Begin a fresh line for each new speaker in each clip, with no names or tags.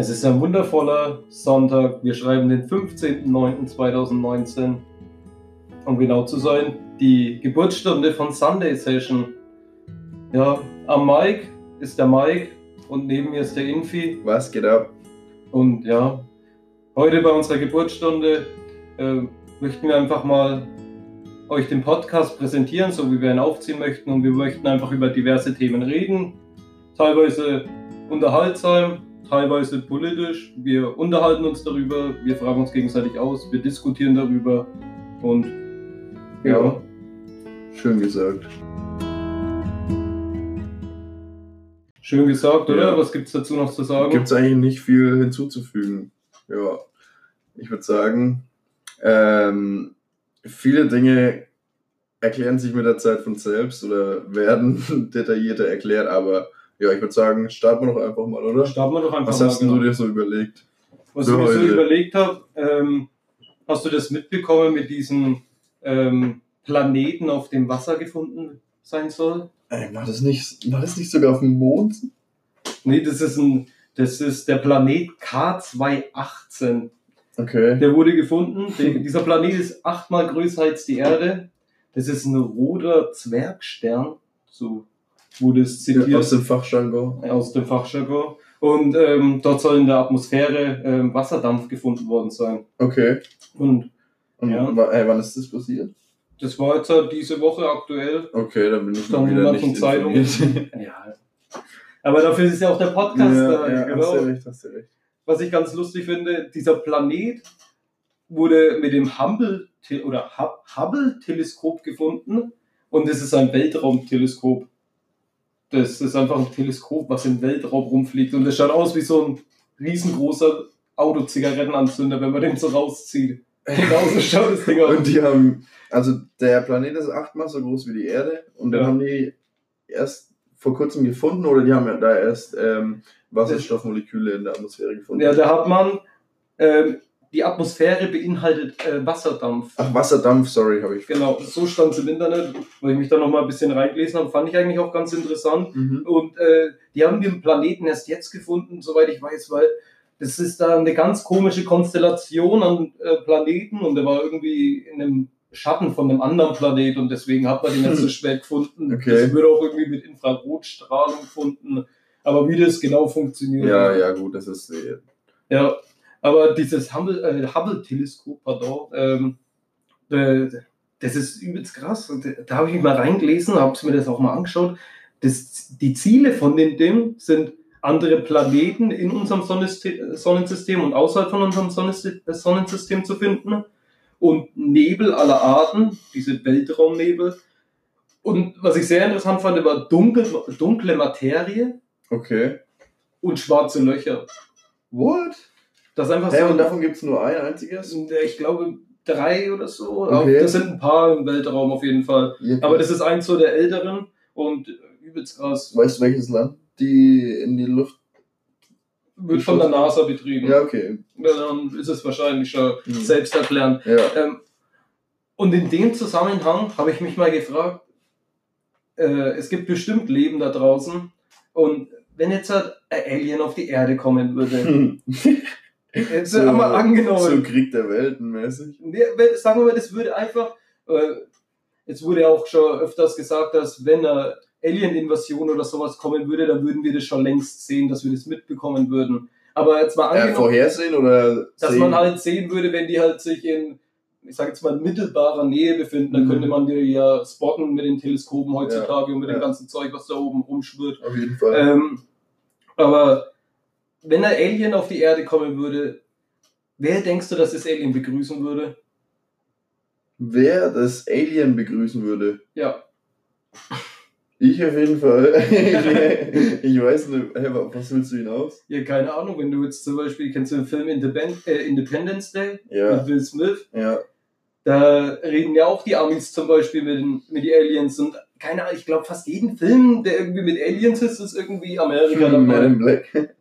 Es ist ein wundervoller Sonntag. Wir schreiben den 15.09.2019. Um genau zu sein, die Geburtsstunde von Sunday Session. Ja, am Mike ist der Mike und neben mir ist der Infi.
Was geht ab?
Und ja, heute bei unserer Geburtsstunde äh, möchten wir einfach mal euch den Podcast präsentieren, so wie wir ihn aufziehen möchten. Und wir möchten einfach über diverse Themen reden. Teilweise unterhaltsam, teilweise politisch. Wir unterhalten uns darüber, wir fragen uns gegenseitig aus, wir diskutieren darüber. Und ja,
Ja. Schön gesagt.
schön gesagt, oder?
Ja.
Was gibt es dazu noch zu sagen?
Gibt es eigentlich nicht viel hinzuzufügen. Ja. Ich würde sagen, ähm, viele Dinge erklären sich mit der Zeit von selbst oder werden detaillierter erklärt, aber ja, ich würde sagen, starten wir doch einfach mal, oder?
Starten wir doch einfach
Was
mal.
hast denn
genau.
du dir so überlegt?
Was ich mir so überlegt habe, ähm, hast du das mitbekommen mit diesem ähm, Planeten, auf dem Wasser gefunden sein soll?
Ey, war das nicht, war das nicht sogar auf dem Mond?
Nee, das ist ein, das ist der Planet K218.
Okay.
Der wurde gefunden. Der, dieser Planet ist achtmal größer als die Erde. Das ist ein roter Zwergstern. So wurde es zitiert
Aus dem Fachjargon.
aus dem Fachjargon. Und ähm, dort soll in der Atmosphäre ähm, Wasserdampf gefunden worden sein.
Okay.
Und
Und
Ja.
ey, wann ist das passiert?
das war jetzt halt diese Woche aktuell.
Okay, dann bin ich
Stand
wieder nicht informiert.
Ja. Aber dafür ist ja auch der Podcast da.
ja,
genau.
hast du recht, hast du recht.
Was ich ganz lustig finde, dieser Planet wurde mit dem Hubble oder Hub- Hubble-Teleskop gefunden und es ist ein Weltraumteleskop. Das ist einfach ein Teleskop, was im Weltraum rumfliegt und es schaut aus wie so ein riesengroßer Autozigarettenanzünder, wenn man den so rauszieht. Genau so schaut das Ding aus.
Und die haben, also der Planet ist achtmal so groß wie die Erde und dann
Ja.
haben die erst vor kurzem gefunden oder die haben ja da erst ähm, Wasserstoffmoleküle in der Atmosphäre gefunden.
Ja, da hat man, ähm, die Atmosphäre beinhaltet äh, Wasserdampf.
Ach, Wasserdampf, sorry, habe ich.
Genau, so stand es im Internet, weil ich mich da noch mal ein bisschen reingelesen habe, fand ich eigentlich auch ganz interessant.
Mhm.
Und äh, die haben den Planeten erst jetzt gefunden, soweit ich weiß, weil das ist da eine ganz komische Konstellation an äh, Planeten und der war irgendwie in einem Schatten von einem anderen Planet und deswegen hat man den jetzt so spät gefunden.
Okay.
Das wird auch irgendwie mit Infrarotstrahlung gefunden. Aber wie das genau funktioniert.
Ja, ja, gut, das ist. Äh,
Ja, aber dieses Hubble, äh, Hubble-Teleskop, pardon, ähm, äh, das ist übelst krass. Und da habe ich mich mal reingelesen, habe mir das auch mal angeschaut. Das, die Ziele von den Ding sind andere Planeten in unserem Sonnensystem und außerhalb von unserem äh, Sonnensystem zu finden. Und Nebel aller Arten, diese Weltraumnebel. Und was ich sehr interessant fand, war dunkel, dunkle Materie
okay.
und schwarze Löcher.
What?
Das ist einfach
Hä,
so.
und davon gibt es nur ein einziges?
Ich glaube drei oder so.
Okay.
Das sind ein paar im Weltraum auf jeden Fall.
Ja,
Aber das ist eins so der älteren und übelst krass.
Weißt du, welches Land die in die Luft.
Wird von der NASA betrieben.
Ja, okay.
Dann ist es wahrscheinlich schon
Mhm.
selbsterklärend.
Ja.
Ähm, und in dem Zusammenhang habe ich mich mal gefragt, äh, es gibt bestimmt Leben da draußen und wenn jetzt halt ein Alien auf die Erde kommen würde, jetzt
So-
einmal angenommen,
so Krieg der Welten mäßig.
Nee, sagen wir mal, das würde einfach, äh, jetzt wurde ja auch schon öfters gesagt, dass wenn eine Alien-Invasion oder sowas kommen würde, dann würden wir das schon längst sehen, dass wir das mitbekommen würden. Aber jetzt mal
Äh,
angenommen,
vorhersehen oder
dass
sehen?
man halt sehen würde, wenn die halt sich in, ich sag jetzt mal, mittelbarer Nähe befinden, dann
Mhm.
könnte man die ja spotten mit den Teleskopen heutzutage und mit
ja.
dem ganzen Zeug, was da oben rumschwirrt.
Auf jeden Fall.
Ähm, aber wenn ein Alien auf die Erde kommen würde, wer denkst du, dass das Alien begrüßen würde?
Wer das Alien begrüßen würde?
Ja,
Ich auf jeden Fall. ich, weiß nicht, was willst du hinaus?
Ja, keine Ahnung, wenn du jetzt zum Beispiel, kennst du den Film Independ äh, Independence Day
Ja,
mit Will Smith?
ja.
Da reden ja auch die Amis zum Beispiel mit den, mit den Aliens und keine Ahnung, ich glaube fast jeden Film, der irgendwie mit Aliens ist, ist irgendwie Amerika
Man
dabei.
in Black.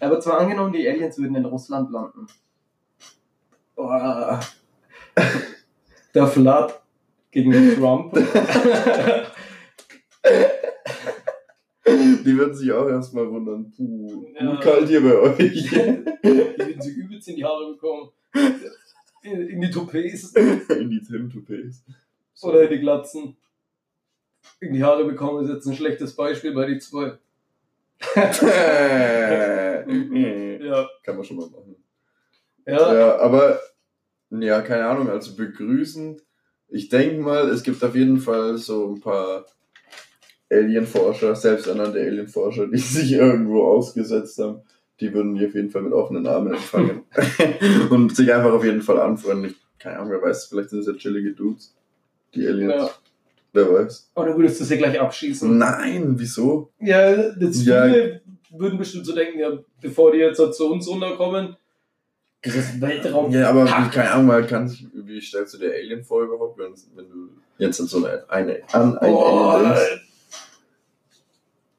Aber zwar angenommen, die Aliens würden in Russland landen. Boah. Der Vlad gegen Trump.
Die würden sich auch erstmal wundern. Puh,
Ja.
gut kalt hier bei euch.
Die würden sie übelst in die Haare bekommen. In, in die Toupets
In die Tim-Toupets.
oder in die Glatzen. In die Haare bekommen ist jetzt ein schlechtes Beispiel bei die zwei. Ja.
Kann man schon mal machen.
Ja,
Ja, aber ja, keine Ahnung, also begrüßen. Ich denke mal, es gibt auf jeden Fall so ein paar Alienforscher, selbsternannte Alienforscher, die sich irgendwo ausgesetzt haben. Die würden die auf jeden Fall mit offenen Armen empfangen. und sich einfach auf jeden Fall anfreunden. Ich, keine Ahnung, wer weiß, vielleicht sind es ja chillige Dudes. Die Aliens.
Ja.
Wer weiß.
Oder würdest du sie gleich abschießen?
Nein, wieso?
Ja, das
Ja.
viele würden bestimmt so denken, ja, bevor die jetzt zu uns runterkommen, dieses Weltraum.
Ja, aber
Hack.
keine Ahnung, mal kann sich, wie stellst du dir Alien vor überhaupt, wenn, wenn du jetzt an so eine, eine an ein
Oh,
Alien denkst?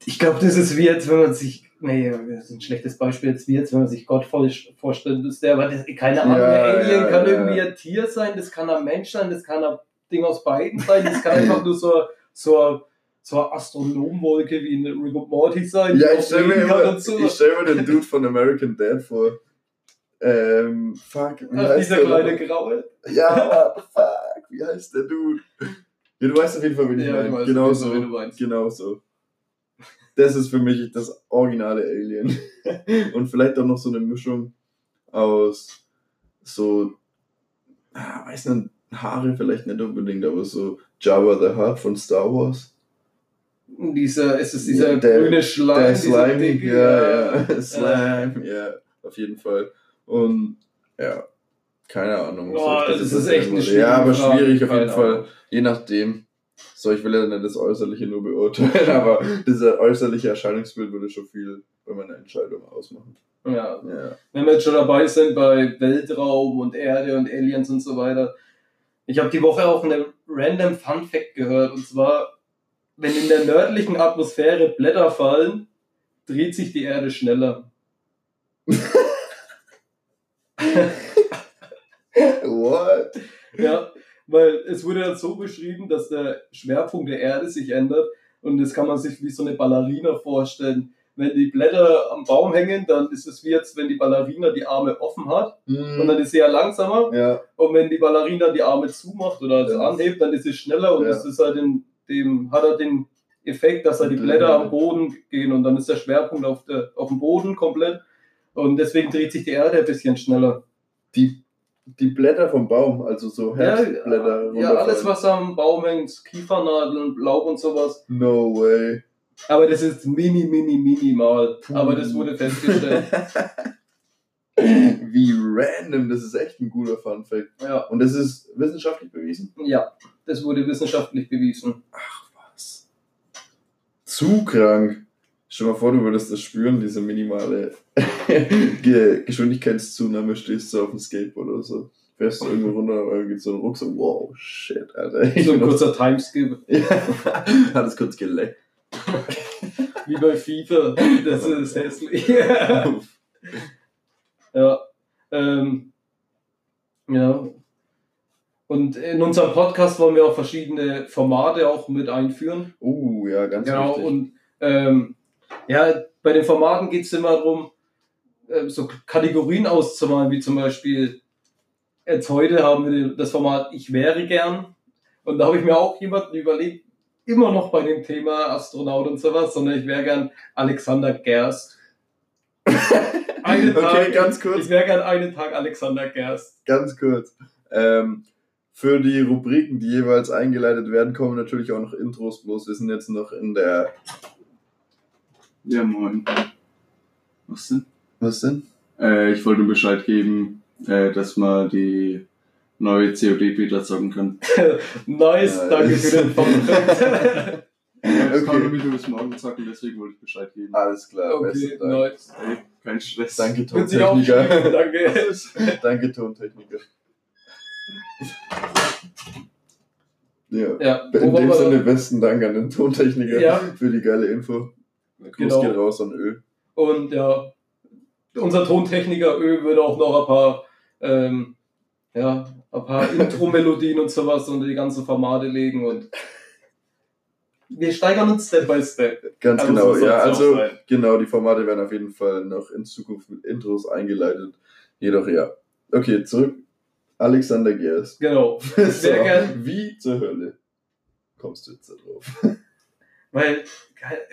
ich glaube, das ist wie jetzt, wenn man sich, nee, das ist ein schlechtes Beispiel, jetzt wie jetzt, wenn man sich Gott vorstellen müsste, aber das, keine Ahnung,
Ja,
Alien
ja,
kann
ja.
irgendwie ein Tier sein, das kann ein Mensch sein, das kann ein Ding aus beiden sein, das kann einfach nur so, so, eine Astronomwolke wie in Rick und Morty sein.
Ja, ich stelle mir, immer- ich stell mir den Dude von American Dad vor. Ähm, fuck, wie
Ach,
heißt
dieser
der?
kleine? Graue.
Ja, fuck, wie heißt der Dude? Ja, du weißt auf jeden Fall, wen ich
Ja,
meine. Genau so. Genau so. Das ist für mich das originale Alien. Und vielleicht auch noch so eine Mischung aus so, ah, weiß nicht, Haare vielleicht nicht unbedingt, aber so Jabba the Hutt von Star Wars.
Dieser, ist es dieser
Ja, der-
grüne Schleim,
Der Slime,
dicke,
ja, ja, Slime, ja, auf jeden Fall. Und ja, keine Ahnung.
Boah, das
dazu
ist echt eine schwierige
Ja, aber schwierig auf jeden Fall.
Ahnung.
Je nachdem. So, ich will ja nicht das Äußerliche nur beurteilen, aber dieser äußerliche Erscheinungsbild würde schon viel bei meiner Entscheidung ausmachen.
Ja,
Ja.
wenn wir jetzt schon dabei sind bei Weltraum und Erde und Aliens und so weiter. Ich habe die Woche auch einen random Fun Fact gehört und zwar, wenn in der nördlichen Atmosphäre Blätter fallen, dreht sich die Erde schneller.
What?
Ja, weil es wurde dann so beschrieben, dass der Schwerpunkt der Erde sich ändert und das kann man sich wie so eine Ballerina vorstellen. Wenn die Blätter am Baum hängen, dann ist es wie jetzt, wenn die Ballerina die Arme offen hat und dann ist sie ja langsamer
ja,
und wenn die Ballerina die Arme zumacht oder also
Ja.
anhebt, dann ist sie schneller und
Ja.
das ist halt in dem, hat er den Effekt, dass da die Blätter am Boden gehen und dann ist der Schwerpunkt auf, der, auf dem Boden komplett und deswegen dreht sich die Erde ein bisschen schneller.
die, die Blätter vom Baum, also so Herbstblätter.
ja, alles
runterfallen.
was am Baum hängt, Kiefernadeln, Laub und sowas.
No way.
Aber das ist mini, mini, minimal.
Puh.
Aber das wurde festgestellt.
Wie random, das ist echt ein guter Fun Fact.
ja,
Und das ist wissenschaftlich bewiesen?
ja, das wurde wissenschaftlich bewiesen.
Ach was. Zu krank. Stell dir mal vor, du würdest das spüren, diese minimale Ge Geschwindigkeitszunahme, stehst du auf dem Skateboard oder so. Fährst du irgendwo runter, aber geht so ein Rucksack, wow, shit, Alter.
So ein kurzer Timeskip,
Ja, hat es kurz geleckt.
wie bei FIFA. Das ist hässlich. Ja. Ähm, ja. Und in unserem Podcast wollen wir auch verschiedene Formate auch mit einführen.
Uh, ja, ganz
Genau,
wichtig.
und ähm, ja, bei den Formaten geht es immer darum, ähm, so Kategorien auszumalen, wie zum Beispiel, jetzt heute haben wir das Format Ich wäre gern. Und da habe ich mir auch jemanden überlegt, immer noch bei dem Thema Astronaut und sowas, sondern ich wäre gern Alexander Gerst. Einen
Okay,
Tag,
ganz kurz.
Ich wäre gern einen Tag Alexander Gerst.
Ganz kurz. Ähm, für die Rubriken, die jeweils eingeleitet werden, kommen natürlich auch noch Intros. Bloß wir sind jetzt noch in der.
Ja, moin. Was denn?
Was denn?
Äh, ich wollte nur Bescheid geben, äh, dass man die neue COD-Beta zocken kann.
Nice,
Ja,
danke für den Fun.
Ich
Okay.
kann nämlich nur bis morgen zocken, deswegen wollte ich Bescheid geben.
Alles klar.
okay,
besten Dank.
nice.
Ey, kein Stress.
Danke, Tontechniker.
danke.
Danke, Tontechniker. Ja.
Ja,
In dem Sinne besten Dank an den Tontechniker
Ja.
für die geile Info. Gruß
Genau.
geht raus an Öl.
Und ja, unser Tontechniker Ö würde auch noch ein paar, ähm, ja, ein paar Intro-Melodien und sowas unter die ganzen Formate legen und wir steigern uns Step by Step.
Ganz
Also
genau,
so
ja, also genau, die Formate werden auf jeden Fall noch in Zukunft mit Intros eingeleitet. Jedoch ja. Okay, zurück. Alexander Gerst.
Genau.
so,
Sehr gern.
Wie zur Hölle kommst du jetzt da drauf?
Weil,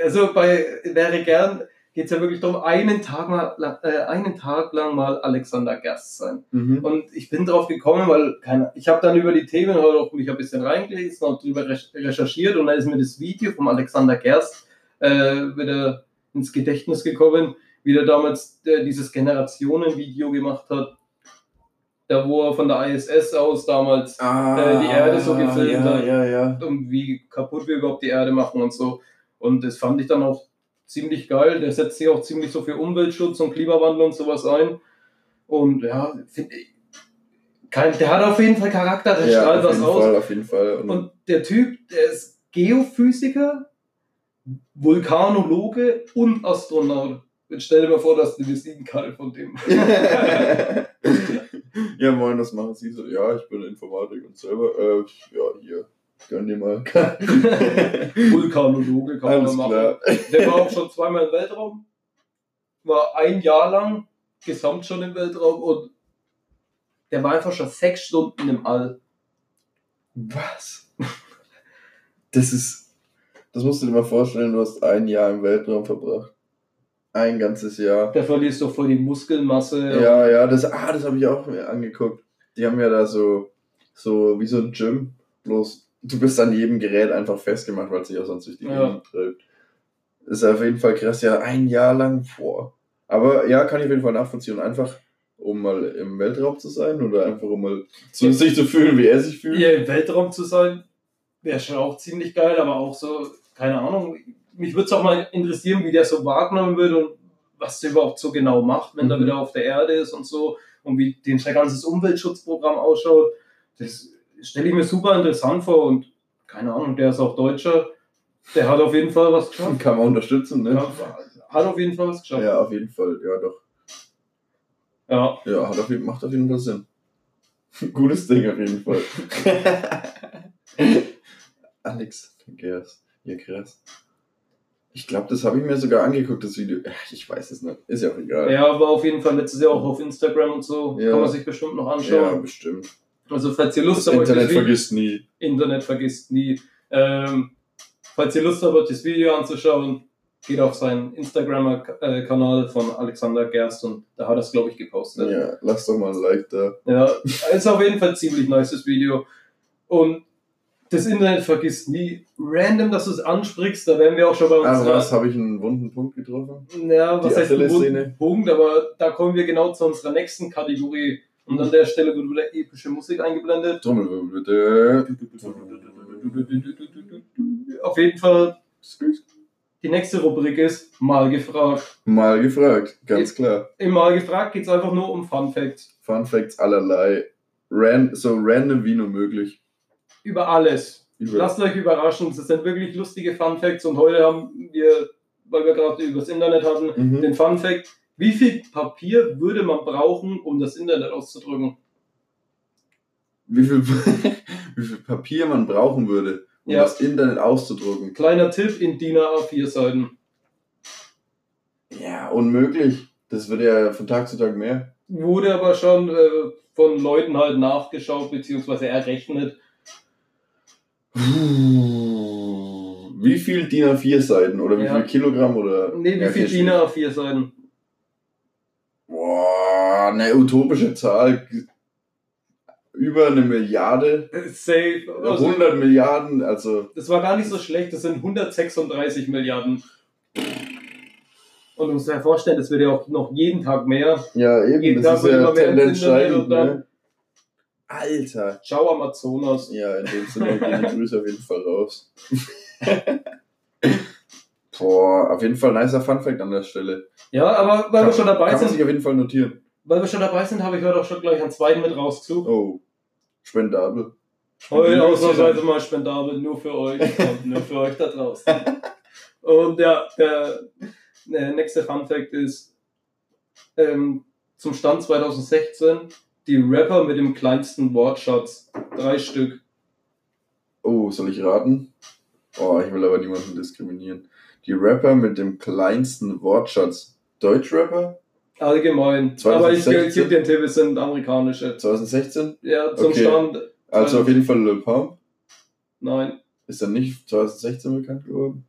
also bei wäre gern geht es ja wirklich darum, einen Tag, mal, äh, einen Tag lang mal Alexander Gerst sein.
Mhm.
Und ich bin drauf gekommen, weil keine, ich habe dann über die Themen halt auch mich ein bisschen reingelesen und drüber recherch- recherchiert und dann ist mir das Video vom Alexander Gerst äh, wieder ins Gedächtnis gekommen, wie der damals äh, dieses Generationen-Video gemacht hat, da wo er von der ISS aus damals äh, die Erde so gefilmt
ja,
hat.
Ja, ja.
und wie kaputt wir überhaupt die Erde machen und so. Und das fand ich dann auch ziemlich geil. Der setzt sich auch ziemlich so für Umweltschutz und Klimawandel und sowas ein. Und ja, finde ich, kein, der hat auf jeden Fall Charakter, der
ja
strahlt was aus.
Fall, auf jeden Fall. Und,
Und der Typ, der ist Geophysiker, Vulkanologe und Astronaut. Jetzt stell dir mal vor, dass du die Visitenkarte von dem.
ja, moin, was machen Sie so? Ja, ich bin Informatik und selber, äh, ja, hier, gönn dir mal.
Vulkanologe kann
Alles
man machen.
klar.
Der war auch schon zweimal im Weltraum, war ein Jahr lang gesamt schon im Weltraum und der war einfach schon sechs Stunden im All.
Was? Das ist, das musst du dir mal vorstellen, du hast ein Jahr im Weltraum verbracht. Ein ganzes Jahr.
Da verlierst du voll die Muskelmasse.
Ja, ja, das, ah, das habe ich auch mir angeguckt. Die haben ja da so, so wie so ein Gym, bloß du bist an jedem Gerät einfach festgemacht, weil es sich auch sonst durch die
Ja.
Gegend treibt. Ist auf jeden Fall krass, ja, ein Jahr lang vor. Aber ja, kann ich auf jeden Fall nachvollziehen. Einfach, um mal im Weltraum zu sein oder einfach um mal zu, sich zu fühlen, wie er sich fühlt.
Hier im Weltraum zu sein, wäre schon auch ziemlich geil, aber auch so, keine Ahnung, mich würde es auch mal interessieren, wie der so wahrgenommen wird und was der überhaupt so genau macht, wenn er
Mhm.
wieder auf der Erde ist und so und wie den sein ganzes Umweltschutzprogramm ausschaut. Das stelle ich mir super interessant vor und keine Ahnung, der ist auch Deutscher, der hat auf jeden Fall was geschafft.
Kann man unterstützen, ne?
Ja, hat auf jeden Fall was geschafft.
Ja, auf jeden Fall, ja doch.
Ja.
Ja, hat auf jeden, macht auf jeden Fall Sinn. Gutes Ding auf jeden Fall. Alex Gers. Ja, krass. Ich glaube, das habe ich mir sogar angeguckt, das Video. Ich weiß es nicht. Ist ja auch egal.
Er war auf jeden Fall letztes Jahr auch auf Instagram und so.
Ja.
Kann man sich bestimmt noch
Ja,
anschauen.
bestimmt.
Also falls ihr Lust
Das
habt,
Internet
Video-
vergisst nie.
Internet vergisst nie. Ähm, falls ihr Lust habt, das Video anzuschauen, geht auf seinen Instagram-Kanal von Alexander Gerst und da hat er es, glaube ich, gepostet.
Ja, lass doch mal ein Like da.
Ja, ist auf jeden Fall ein ziemlich nices Video. Und das Internet vergisst nie. Random, dass du es ansprichst, da wären wir auch schon bei
Ah,
unserer.
was? Habe ich einen wunden Punkt getroffen?
Ja, was
Die
heißt ein wunden Punkt, aber da kommen wir genau zu unserer nächsten Kategorie. Und an der Stelle wird wieder epische Musik eingeblendet. Auf jeden Fall, die nächste Rubrik ist Mal gefragt.
Mal gefragt, ganz klar.
Im Mal gefragt geht es einfach nur um Fun Facts.
Fun Facts allerlei. Ran so random wie nur möglich.
Über alles.
Über
Lasst euch überraschen, es sind wirklich lustige Fun Facts und heute haben wir, weil wir gerade über das Internet hatten,
mhm.
den Fun Fact, wie viel Papier würde man brauchen, um das Internet auszudrücken?
wie, viel, wie viel Papier man brauchen würde, um
Ja.
das Internet auszudrucken.
Kleiner Tipp in DIN A4 Seiten.
Ja, unmöglich. Das wird ja von Tag zu Tag mehr.
Wurde aber schon äh, von Leuten halt nachgeschaut bzw. errechnet.
Wie viel DIN A4 Seiten oder wie
Ja.
viel Kilogramm oder?
Nee, wie viel DIN A4 Seiten?
Eine utopische Zahl. Über eine Milliarde.
Safe. Also,
100 Milliarden, also.
das war gar nicht so schlecht, das sind 136 Milliarden. Und du musst dir vorstellen, das wird ja auch noch jeden Tag mehr.
Ja, eben,
Jeden
das
Tag wird
ja
immer mehr dann-
ne? Alter.
Ciao Amazonas.
Ja, in dem Sinne gehen die Grüße auf jeden Fall raus. Boah, auf jeden Fall nicer Funfact an der Stelle.
Ja, aber weil wir schon dabei
kann man
sind,
sich auf jeden Fall notieren.
Weil wir schon dabei sind, habe ich heute auch schon gleich einen zweiten mit rausgesucht.
Oh, spendabel.
Heute ausnahmsweise mal spendabel, nur für euch und nur für euch da draußen. Und ja, der, der nächste Fun Fact ist, ähm, zum Stand 2016, die Rapper mit dem kleinsten Wortschatz. Drei Stück.
Oh, soll ich raten? Oh, ich will aber niemanden diskriminieren. Die Rapper mit dem kleinsten Wortschatz. Deutschrapper?
Allgemein.
2016?
Aber ich gebe dir den Tipp, es sind amerikanische.
2016?
Ja, zum
Okay.
Stand.
Also auf jeden Fall Lil Pump.
Nein,
Ist er nicht 2016 bekannt geworden?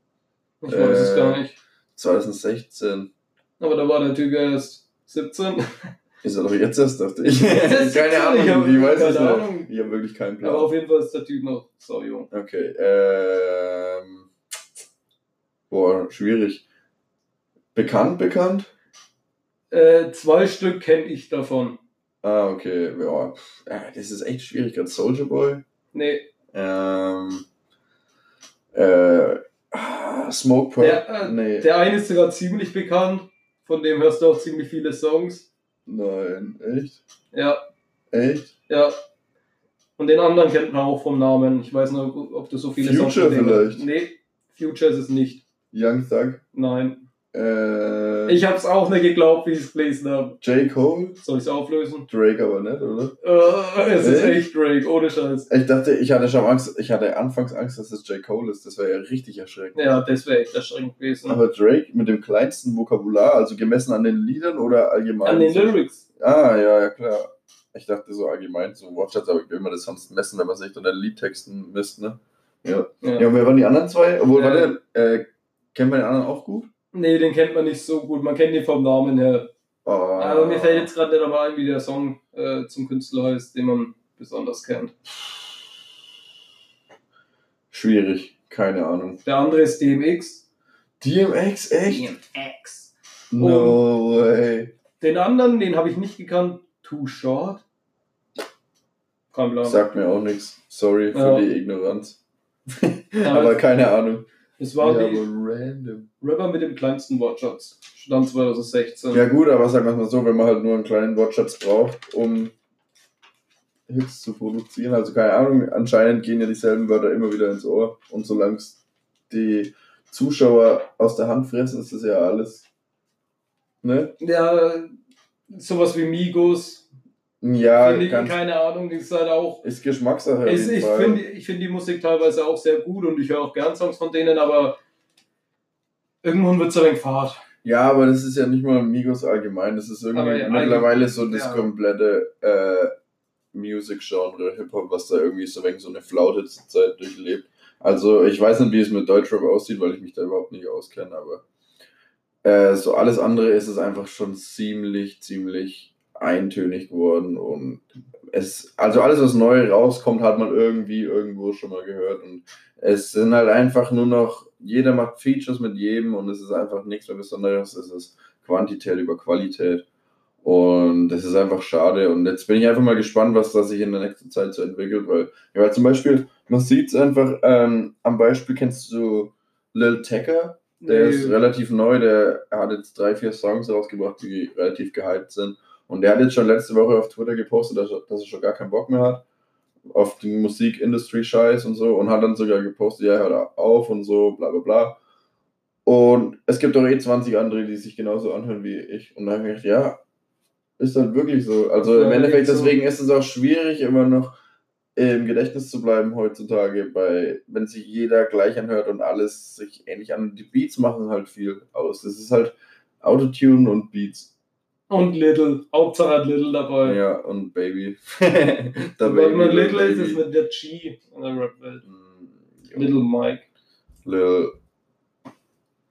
ich weiß es
Äh,
gar nicht.
2016.
Aber da war der Typ erst 17.
Ist er doch jetzt erst, dachte ich. Keine Ahnung,
ich
wie weiß ich noch.
Ahnung.
Ich habe wirklich keinen Plan.
Aber auf jeden Fall ist der Typ noch so jung.
Okay, ähm. Boah, schwierig. Bekannt, bekannt?
Äh, zwei Stück kenne ich davon.
Ah, okay. Ja, das ist echt schwierig. Gerade Soldier Boy.
Nee,
Ähm. Äh. ah, Smoke Purp.
der, äh,
nee.
der eine ist sogar ziemlich bekannt. Von dem hörst du auch ziemlich viele Songs.
Nein, echt?
Ja,
Echt?
ja. Und den anderen kennt man auch vom Namen. Ich weiß nicht, ob du so viele
Future
Songs
vielleicht?
Nee, Future ist es nicht.
Young Thug.
Nein.
Äh.
Ich hab's auch nicht geglaubt, wie ich es gelesen habe.
J. Cole.
Soll ich's auflösen?
Drake aber nicht, oder?
Äh, es ist Echt? Drake, ohne Scheiß.
Ich dachte, ich hatte schon Angst, ich hatte anfangs Angst, dass es J. Cole ist. Das wäre ja richtig erschreckend.
Ja, das wäre echt erschreckend gewesen.
Aber Drake mit dem kleinsten Vokabular, also gemessen an den Liedern oder allgemein?
An den? Lyrics.
Ah, ja, ja, klar. Ich dachte so allgemein, so Wortschatz, aber wie will man das sonst messen, wenn man sich an den Liedtexten misst, ne? Ja.
Ja.
Ja, und wer waren die anderen zwei? Obwohl,
Äh,
warte, äh, kennt man den anderen auch gut?
Nee, den kennt man nicht so gut. Man kennt ihn vom Namen her.
Oh,
Aber mir fällt jetzt gerade nicht einmal ein, wie der Song äh, zum Künstler heißt, den man besonders kennt.
Schwierig, keine Ahnung.
Der andere ist DMX.
DMX, echt?
DMX.
No way.
Den anderen, den habe ich nicht gekannt. Too Short. Kein Plan.
Sagt mir auch nichts. Sorry für
Ja.
die Ignoranz. Aber keine Ahnung.
Es war
ja,
die
random.
Rapper mit dem kleinsten Wortschatz. Stand 2016.
Ja gut, aber sagen wir es mal so, wenn man halt nur einen kleinen Wortschatz braucht, um Hits zu produzieren, also keine Ahnung, anscheinend gehen ja dieselben Wörter immer wieder ins Ohr und solange es die Zuschauer aus der Hand fressen, ist das ja alles. Ne?
Ja, sowas wie Migos.
Ja, ganz,
keine Ahnung, ist halt auch.
ist Geschmackssache. jeden
ich finde ich find die Musik teilweise auch sehr gut und ich höre auch gern Songs von denen, aber irgendwann wird es ein wenig fad.
Ja, aber das ist ja nicht mal Migos allgemein, das ist irgendwie
ja,
mittlerweile so das
ja.
komplette äh, Music-Genre Hip-Hop, was da irgendwie so wenig so eine Flaute zur Zeit durchlebt. Also ich weiß nicht, wie es mit Deutschrap aussieht, weil ich mich da überhaupt nicht auskenne, aber äh, so alles andere ist es einfach schon ziemlich, ziemlich eintönig geworden und es, also alles, was neu rauskommt, hat man irgendwie irgendwo schon mal gehört und es sind halt einfach nur noch, jeder macht Features mit jedem und es ist einfach nichts mehr Besonderes, es ist Quantität über Qualität und das ist einfach schade und jetzt bin ich einfach mal gespannt, was da sich in der nächsten Zeit so entwickelt, weil, ja, weil zum Beispiel, man sieht es einfach, ähm, am Beispiel kennst du Lil Tecca, der ist relativ neu, der hat jetzt drei, vier Songs rausgebracht, die relativ gehypt sind. Und der hat jetzt schon letzte Woche auf Twitter gepostet, dass er, dass er schon gar keinen Bock mehr hat auf den Musik-Industry-Scheiß und so und hat dann sogar gepostet, ja, hört auf und so, bla bla bla. Und es gibt doch eh 20 andere, die sich genauso anhören wie ich. Und dann habe ich gedacht, ja, ist halt wirklich so. Also im
Ja,
Endeffekt,
so.
deswegen ist es auch schwierig, immer noch im Gedächtnis zu bleiben heutzutage, bei, wenn sich jeder gleich anhört und alles sich ähnlich an. Die Beats machen halt viel aus. Das ist halt Autotune und Beats.
Und Little. Hauptsache hat Little dabei.
Ja, und Baby.
Und wenn man Little ist, ist mit der G in der Rap-Welt.
Mm.
Little Mike.
Lil.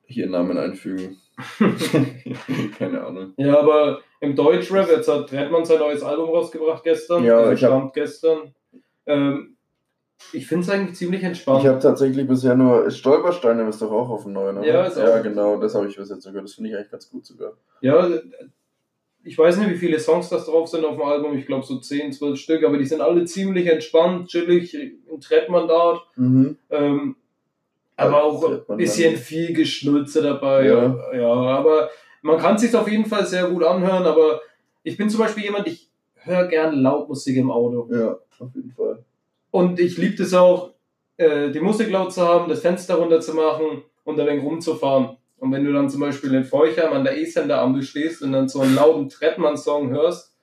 Hier Namen einfügen. Keine Ahnung.
Ja, aber im Deutschrap, jetzt hat Redman sein neues Album rausgebracht gestern.
Ja,
also
ich hab-
gestern. Ähm, ich finde es eigentlich ziemlich entspannt.
Ich habe tatsächlich bisher nur Stolpersteine ist doch auch auf dem neuen, oder?
Ja, ist auch-
ja genau, das habe ich bis jetzt sogar. Das finde ich eigentlich ganz gut sogar.
Ja, ich weiß nicht, wie viele Songs das drauf sind auf dem Album. Ich glaube so 10, 12 Stück, aber die sind alle ziemlich entspannt, chillig, im Trettmandat.
Mhm.
Ähm,
Ja,
aber auch ein bisschen viel Geschnulze dabei.
Ja.
Ja. aber man kann sich auf jeden Fall sehr gut anhören. Aber ich bin zum Beispiel jemand, ich höre gern laut Musik im Auto.
Ja, auf jeden Fall.
Und ich liebe es auch, äh, die Musik laut zu haben, das Fenster runter zu machen und ein wenig rumzufahren. Und wenn du dann zum Beispiel in Feuchheim an der E-Sender-Ampel stehst und dann so einen lauten Trettmann-Song hörst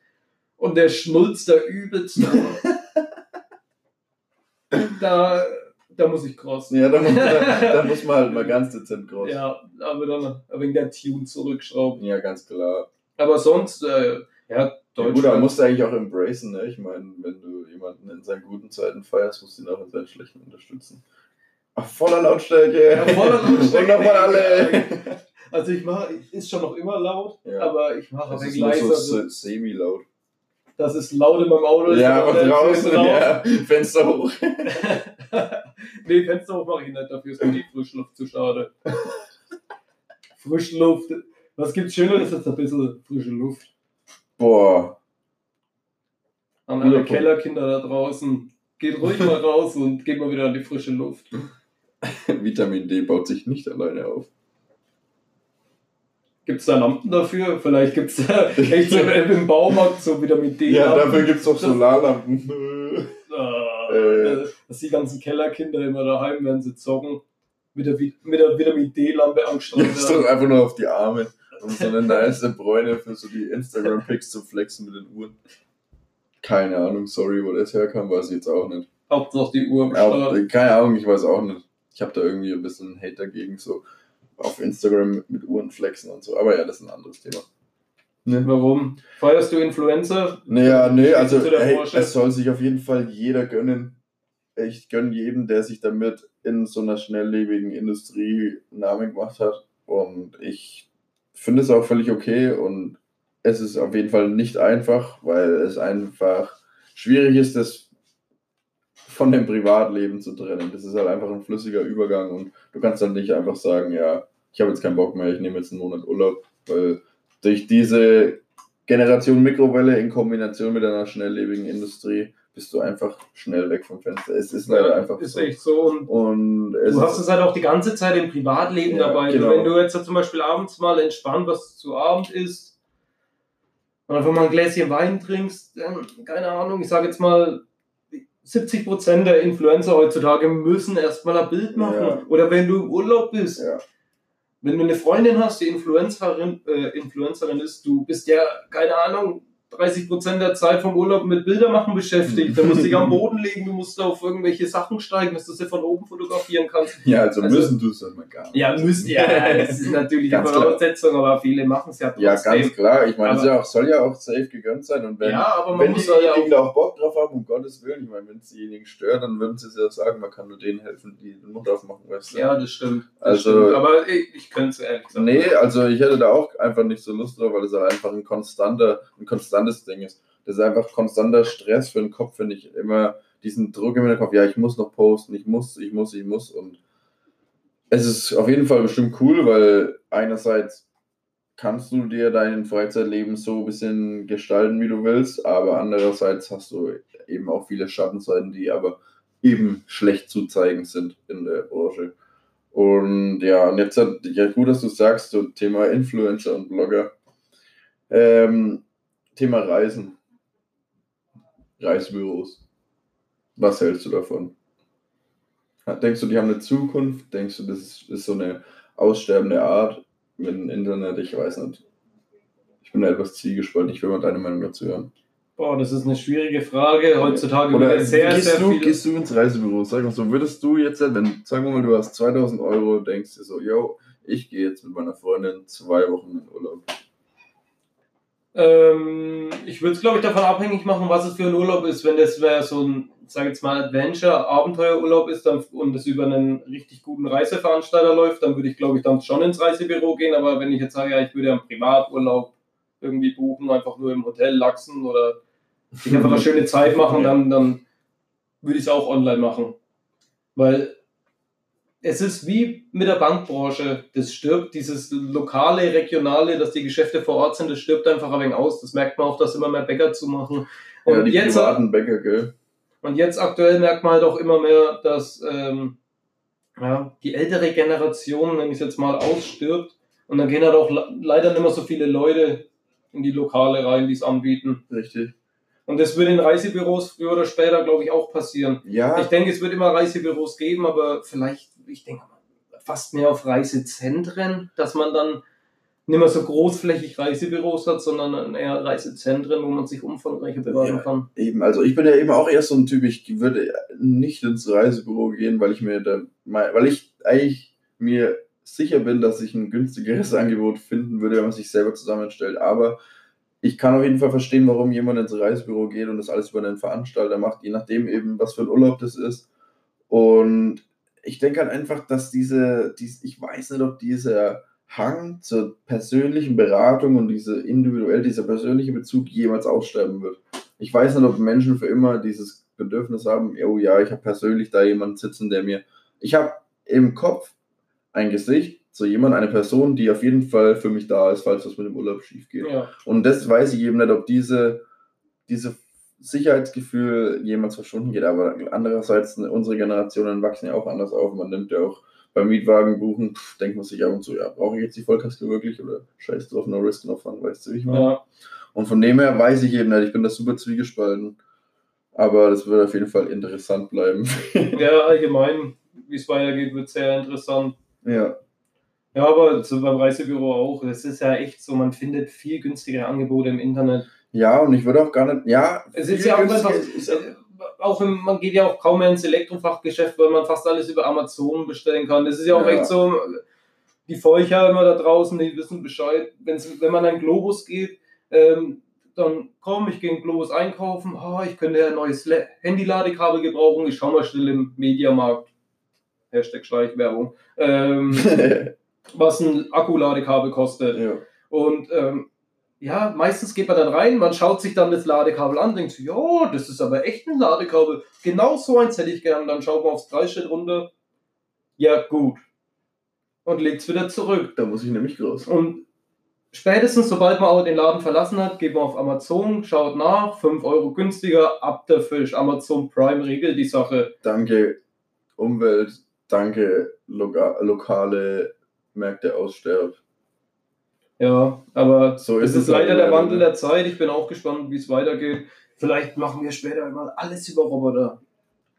und der schnulzt da übelst da, da muss ich crossen.
Ja, da muss, da, da muss man halt mal ganz dezent crossen.
Ja, aber dann wegen der Tune zurückschrauben.
Ja, ganz klar.
Aber sonst, äh, ja,
Ja,
Deutschland.
gut, aber musst du eigentlich auch embracen, ne? Ich meine, wenn du jemanden in seinen guten Zeiten feierst, musst du ihn auch in seinen schlechten unterstützen. Voller Lautstärke.
Ja, voller Lautstärke.
Und nochmal alle.
Also ich mache, ist schon noch immer laut,
Ja.
aber ich mache
Das ist nur
leiser,
so
so,
se- semi-laut.
dass es laut in meinem Auto ist.
Ja, aber
dann
draußen, ja. Fenster hoch.
nee, Fenster hoch mache ich nicht, dafür ist mir die Frischluft zu schade. Frischluft. Was gibt's Schöneres als ein bisschen frische Luft?
Boah.
An alle. Kellerkinder da draußen. Geht ruhig mal raus und geht mal wieder an die frische Luft.
Vitamin D baut sich nicht alleine auf.
Gibt's da Lampen dafür? Vielleicht gibt's da echt so im Baumarkt so Vitamin D.
Ja,
Lampen.
dafür gibt es auch Solarlampen.
Ah,
Äh.
Dass die ganzen Kellerkinder immer daheim, wenn sie zocken, mit der, mit der Vitamin D-Lampe angestrahlt werden.
doch einfach nur auf die Arme, um so eine nice Bräune für so die Instagram-Pics zu flexen mit den Uhren. Keine Ahnung, sorry, wo das herkam, weiß ich jetzt auch nicht.
Hauptsache die Uhr am
Ja,
Start.
keine Ahnung, ich weiß auch nicht. Ich habe da irgendwie ein bisschen Hate dagegen, so auf Instagram mit Uhren flexen und so. Aber ja, das ist ein anderes Thema. Ne?
Warum? Feierst du Influencer?
Naja, nee, also hey, es soll sich auf jeden Fall jeder gönnen. Ich gönne jedem, der sich damit in so einer schnelllebigen Industrie einen Namen gemacht hat. Und ich finde es auch völlig okay. Und es ist auf jeden Fall nicht einfach, weil es einfach schwierig ist, das von dem Privatleben zu trennen. Das ist halt einfach ein flüssiger Übergang und du kannst dann nicht einfach sagen, ja, ich habe jetzt keinen Bock mehr, ich nehme jetzt einen Monat Urlaub, weil durch diese Generation Mikrowelle in Kombination mit einer schnelllebigen Industrie bist du einfach schnell weg vom Fenster. Es ist leider einfach
ist
so.
echt so. Und
Und es
du hast
ist,
es halt auch die ganze Zeit im Privatleben
Ja,
dabei.
genau.
Wenn du jetzt so zum Beispiel abends mal entspannt was zu Abend isst und einfach mal ein Gläschen Wein trinkst, dann, keine Ahnung, ich sage jetzt mal, 70% der Influencer heutzutage müssen erstmal ein Bild machen.
Ja.
Oder wenn du im Urlaub bist,
ja,
wenn du eine Freundin hast, die Influencerin, äh, Influencerin ist, du bist ja, keine Ahnung, 30% der Zeit vom Urlaub mit Bildermachen beschäftigt. Da musst du dich am Boden legen, du musst auf irgendwelche Sachen steigen, dass du sie von oben fotografieren kannst.
ja, also,
Also-
müssen du es dann mal gar nicht.
Ja, müsst ja, das ist natürlich
klar.
Voraussetzung, aber viele machen es ja trotzdem.
Ja, ganz klar. Ich meine, es ja auch, soll ja auch safe gegönnt sein. Und wenn,
Ja, aber man
wenn
muss ja
diejenigen
auch.
da auch Bock drauf haben, um Gottes Willen, ich meine, wenn es diejenigen stört, dann würden sie es ja sagen, man kann nur denen helfen, die den Mund aufmachen, weißt du?
Ja, das stimmt. Das
Also-
stimmt. Aber ich, ich könnte es ehrlich sagen.
Nee, also ich hätte da auch einfach nicht so Lust drauf, weil es halt einfach ein konstanter, ein konstantes Ding ist. Das ist einfach konstanter Stress für den Kopf, finde ich immer diesen Druck im Kopf, ja, ich muss noch posten, ich muss, ich muss, ich muss und es ist auf jeden Fall bestimmt cool, weil einerseits kannst du dir dein Freizeitleben so ein bisschen gestalten, wie du willst, aber andererseits hast du eben auch viele Schattenseiten, die aber eben schlecht zu zeigen sind in der Branche. Und ja, und jetzt hat, ja gut, dass du sagst, so Thema Influencer und Blogger. Ähm, Thema Reisen. Reisebüros. Was hältst du davon? Denkst du, die haben eine Zukunft? Denkst du, das ist, ist so eine aussterbende Art mit dem Internet? Ich weiß nicht. Ich bin da etwas zielgespalten. Ich will mal deine Meinung dazu hören.
Boah, das ist eine schwierige Frage. Heutzutage
Oder
wird sehr,
gehst,
sehr
du,
viel.
gehst du ins Reisebüro? Sag mal so, würdest du jetzt, wenn, sagen wir mal, du hast 2000 Euro, denkst dir so, yo, ich gehe jetzt mit meiner Freundin zwei Wochen in Urlaub.
Ähm, ich würde es, glaube ich, davon abhängig machen, was es für ein Urlaub ist. Wenn das so ein, sag jetzt mal, Adventure, Abenteuerurlaub ist dann, und es über einen richtig guten Reiseveranstalter läuft, dann würde ich, glaube ich, dann schon ins Reisebüro gehen. Aber wenn ich jetzt sage, ja, ich würde einen Privaturlaub irgendwie buchen, einfach nur im Hotel lachsen oder sich einfach eine schöne Zeit machen, dann, dann würde ich es auch online machen. Weil es ist wie mit der Bankbranche, das stirbt, dieses lokale, regionale, dass die Geschäfte vor Ort sind, das stirbt einfach ein wenig aus. Das merkt man auch, dass immer mehr Bäcker zu machen. Und,
ja, die
jetzt,
privaten Bäcker, gell?
und jetzt aktuell merkt man halt auch immer mehr, dass ähm, ja, die ältere Generation, wenn ich es jetzt mal ausstirbt, und dann gehen halt auch le- leider nicht mehr so viele Leute in die Lokale rein, die es anbieten.
Richtig.
Und das wird in Reisebüros früher oder später, glaube ich, auch passieren.
Ja,
Ich denke, es wird immer Reisebüros geben, aber vielleicht, ich denke, fast mehr auf Reisezentren, dass man dann nicht mehr so großflächig Reisebüros hat, sondern eher Reisezentren, wo man sich umfangreicher beraten
Ja.
kann.
Eben, also ich bin ja eben auch eher so ein Typ, ich würde nicht ins Reisebüro gehen, weil ich mir da, weil ich eigentlich mir sicher bin, dass ich ein günstigeres Angebot finden würde, wenn man sich selber zusammenstellt. Aber ich kann auf jeden Fall verstehen, warum jemand ins Reisebüro geht und das alles über einen Veranstalter macht, je nachdem eben, was für ein Urlaub das ist. Und ich denke halt einfach, dass diese, dies, ich weiß nicht, ob dieser Hang zur persönlichen Beratung und diese individuell, dieser persönliche Bezug jemals aussterben wird. Ich weiß nicht, ob Menschen für immer dieses Bedürfnis haben, oh ja, ich habe persönlich da jemanden sitzen, der mir. Ich habe im Kopf ein Gesicht zu jemand, eine Person, die auf jeden Fall für mich da ist, falls was mit dem Urlaub schief geht.
Ja.
Und das weiß ich eben nicht, ob diese, diese Sicherheitsgefühl jemals verschwunden geht. Aber andererseits, unsere Generationen wachsen ja auch anders auf. Man nimmt ja auch beim Mietwagen buchen, pff, denkt man sich ab und zu, ja, brauche ich jetzt die Vollkasko wirklich oder scheiß drauf, no risk, no fun, weißt du, wie ich meine?
ja.
Und von dem her weiß ich eben nicht, ich bin da super zwiegespalten. Aber das wird auf jeden Fall interessant bleiben.
Ja, allgemein, wie es weitergeht, wird sehr interessant.
ja.
Ja, aber so beim Reisebüro auch. Es ist ja echt so, man findet viel günstigere Angebote im Internet.
Ja, und ich würde auch gar nicht, ja,
Es ist ja auch einfach, äh, auch im, man geht ja auch kaum mehr ins Elektrofachgeschäft, weil man fast alles über Amazon bestellen kann. Das ist ja auch
Ja.
echt so, die Feucher immer da draußen, die wissen Bescheid. Wenn's, wenn man an Globus geht, ähm, dann komm, ich gehe in Globus einkaufen, ah, ich könnte ja ein neues Handy-Ladekabel gebrauchen, ich schau mal schnell im Mediamarkt. Hashtag Schleichwerbung. Ähm, was ein Akkuladekabel kostet.
ja.
Und ähm, ja, meistens geht man dann rein, man schaut sich dann das Ladekabel an, denkt sich, ja, das ist aber echt ein Ladekabel. Genau so eins hätte ich gern. Dann schaut man aufs Preisschild runter. Ja, gut. Und legt es wieder zurück.
Da muss ich nämlich groß.
Und spätestens, sobald man auch den Laden verlassen hat, geht man auf Amazon, schaut nach, 5 Euro günstiger, ab der Fisch. Amazon Prime regelt die Sache.
Danke Umwelt, danke loga lokale Märkte aussterben.
Ja, aber
So
es
ist
ist
es
leider
halt
der
leider,
Wandel
ne?
der Zeit. Ich bin auch gespannt, wie es weitergeht. Vielleicht machen wir später mal alles über Roboter.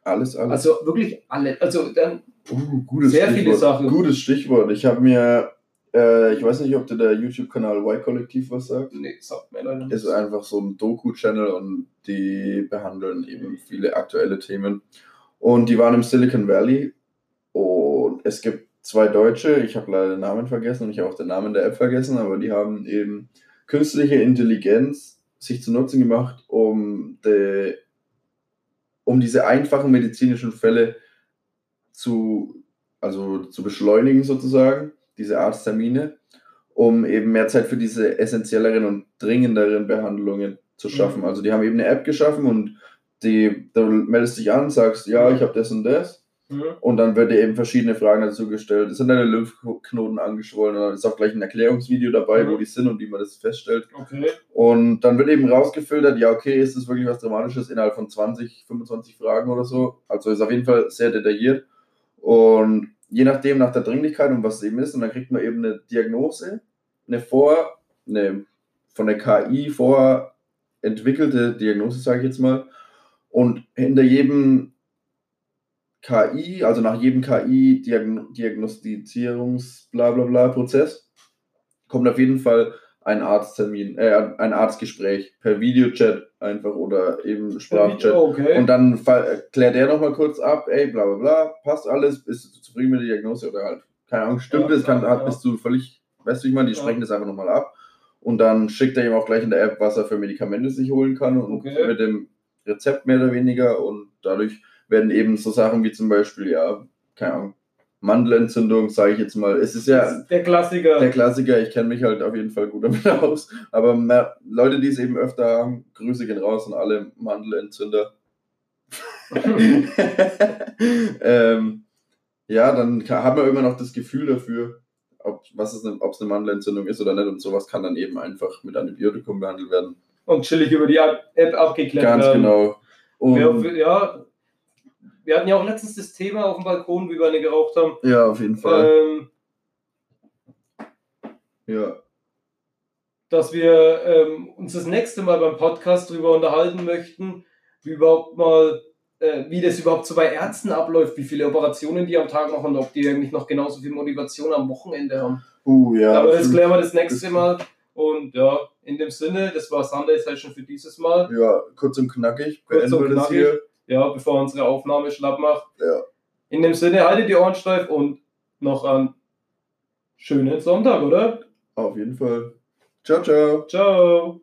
Alles, alles.
Also wirklich alle. Also dann,
Uh, gutes
Sehr viele
Stichwort.
Sachen.
Gutes Stichwort. Ich habe mir, äh, ich weiß nicht, ob dir der YouTube-Kanal Y-Kollektiv was sagt.
nee, sagt mir leider
Ist
nicht.
einfach so ein Doku-Channel und die behandeln eben viele aktuelle Themen. Und die waren im Silicon Valley und es gibt zwei Deutsche, ich habe leider den Namen vergessen und ich habe auch den Namen der App vergessen, aber die haben eben künstliche Intelligenz sich zu Nutzen gemacht, um, de, um diese einfachen medizinischen Fälle zu, also zu beschleunigen sozusagen, diese Arzttermine, um eben mehr Zeit für diese essentielleren und dringenderen Behandlungen zu schaffen.
Mhm.
Also die haben eben eine App geschaffen und die, du meldest dich an, sagst, ja, ich habe das und das
Mhm.
und dann wird dir eben verschiedene Fragen dazu gestellt. Sind deine Lymphknoten angeschwollen? Und dann ist auch gleich ein Erklärungsvideo dabei,
Mhm.
wo die sind und wie man das feststellt.
Okay.
Und dann wird eben rausgefiltert, ja, okay, ist das wirklich was Dramatisches innerhalb von 20, 25 Fragen oder so. Also ist auf jeden Fall sehr detailliert. Und je nachdem, nach der Dringlichkeit und was es eben ist, und dann kriegt man eben eine Diagnose, eine vor, eine von der KI vorentwickelte Diagnose, sage ich jetzt mal. Und hinter jedem KI, also nach jedem KI-Diagnostizierungs-Blablabla-Prozess, kommt auf jeden Fall ein Arzttermin, äh, ein Arztgespräch per Videochat einfach oder eben Sprachchat.
Okay.
Und dann klärt er nochmal kurz ab, ey, bla bla bla, passt alles, bist du zufrieden mit der Diagnose oder halt, keine Ahnung, stimmt
Ja,
es, kann,
ja,
bist du völlig, weißt du, ich meine, die
Ja.
sprechen das einfach nochmal ab. Und dann schickt er ihm auch gleich in der App, was er für Medikamente sich holen kann und
Okay.
mit dem Rezept mehr oder weniger. Und dadurch werden eben so Sachen wie zum Beispiel, ja, keine Ahnung, Mandelentzündung, sage ich jetzt mal. Es ist ja
der Klassiker.
der Klassiker, ich kenne mich halt auf jeden Fall gut damit aus. Aber mehr, Leute, die es eben öfter haben, Grüße gehen raus an alle Mandelentzünder. ähm, ja, dann hat man immer noch das Gefühl dafür, ob es eine, eine Mandelentzündung ist oder nicht. Und sowas kann dann eben einfach mit Antibiotikum behandelt werden.
Und chillig über die App abgeklärt
Ganz
werden.
genau. Und,
ja, wir hatten ja auch letztens das Thema auf dem Balkon, wie wir eine geraucht haben.
ja, auf jeden Fall.
Ähm,
ja.
dass wir ähm, uns das nächste Mal beim Podcast darüber unterhalten möchten, wie überhaupt mal äh, wie das überhaupt so bei Ärzten abläuft, wie viele Operationen die am Tag machen und ob die eigentlich noch genauso viel Motivation am Wochenende haben.
Uh, ja.
Aber das klären wir das nächste Mal. Und ja, in dem Sinne, das war Sunday Session für dieses Mal.
ja, kurz und knackig.
Kurz
Beenden
und
wir das
knackig.
hier.
Ja, bevor unsere Aufnahme schlapp macht.
Ja.
In dem Sinne, haltet die Ohren steif und noch einen schönen Sonntag, oder?
Auf jeden Fall. Ciao, ciao.
Ciao.